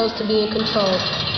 supposed to be in control.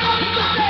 Yeah.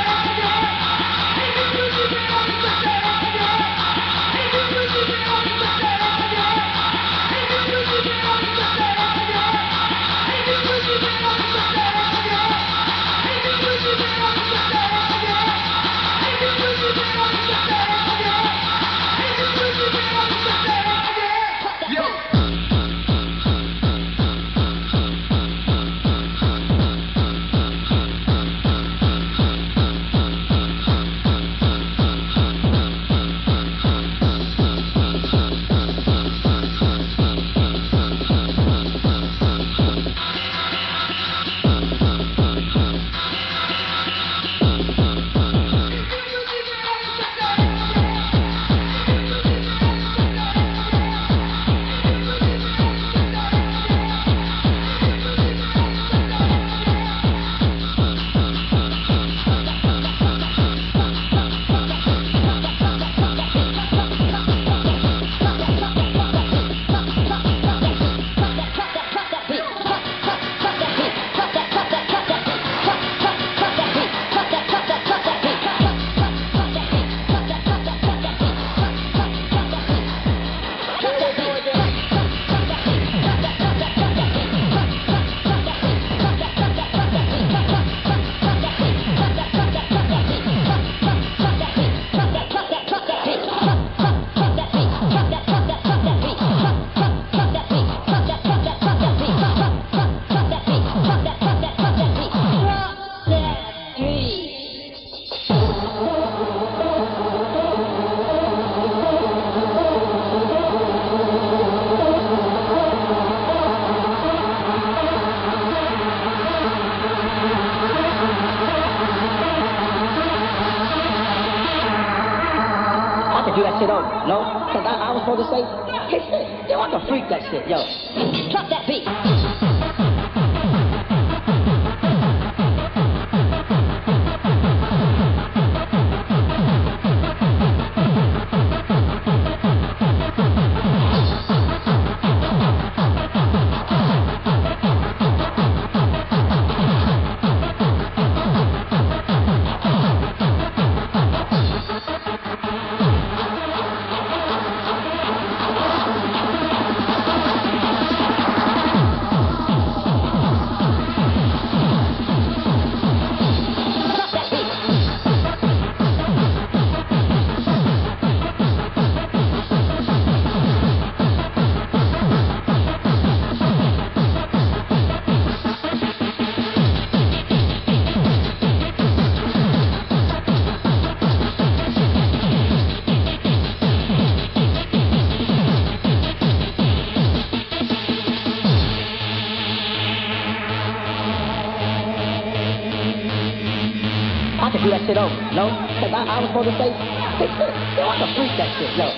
Shit over, no? Cause I, I was supposed to say, I can freak that shit, yo.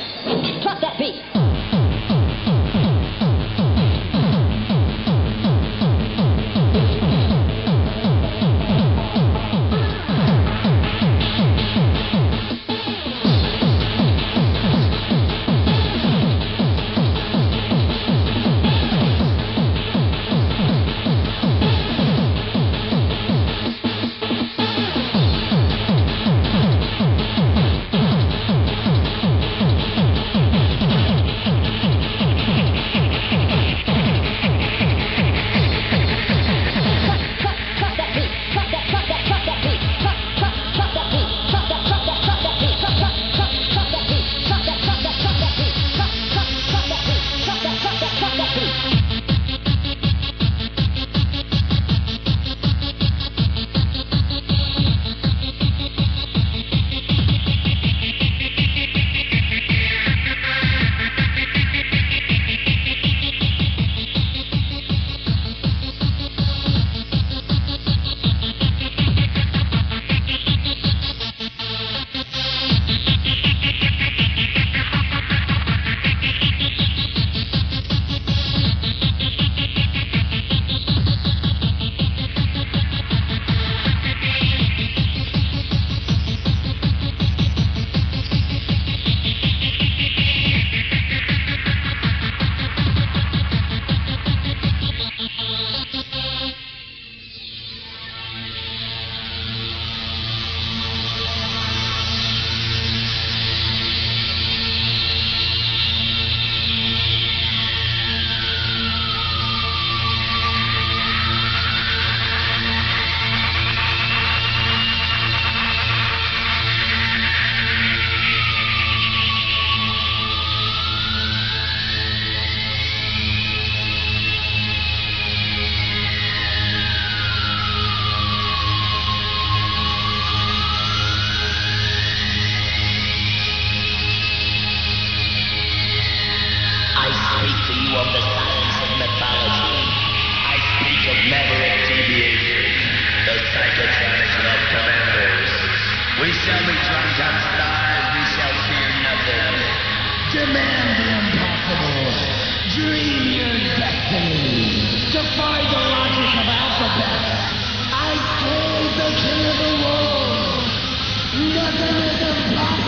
Drop that beat. We shall fear nothing. Demand the impossible. Dream your destiny. Defy the logic of alphabet. I the king of the. Nothing is impossible.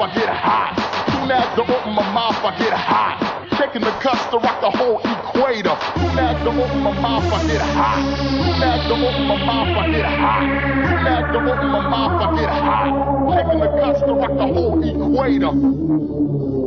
I get hot. Soon as I open my mouth, I get hot. Taking the cuss to rock the whole equator. Soon as I open my mouth, I get hot. Soon as I open my mouth, I get hot. Soon as I open my mouth, I get hot. Taking the cuss to rock the whole equator.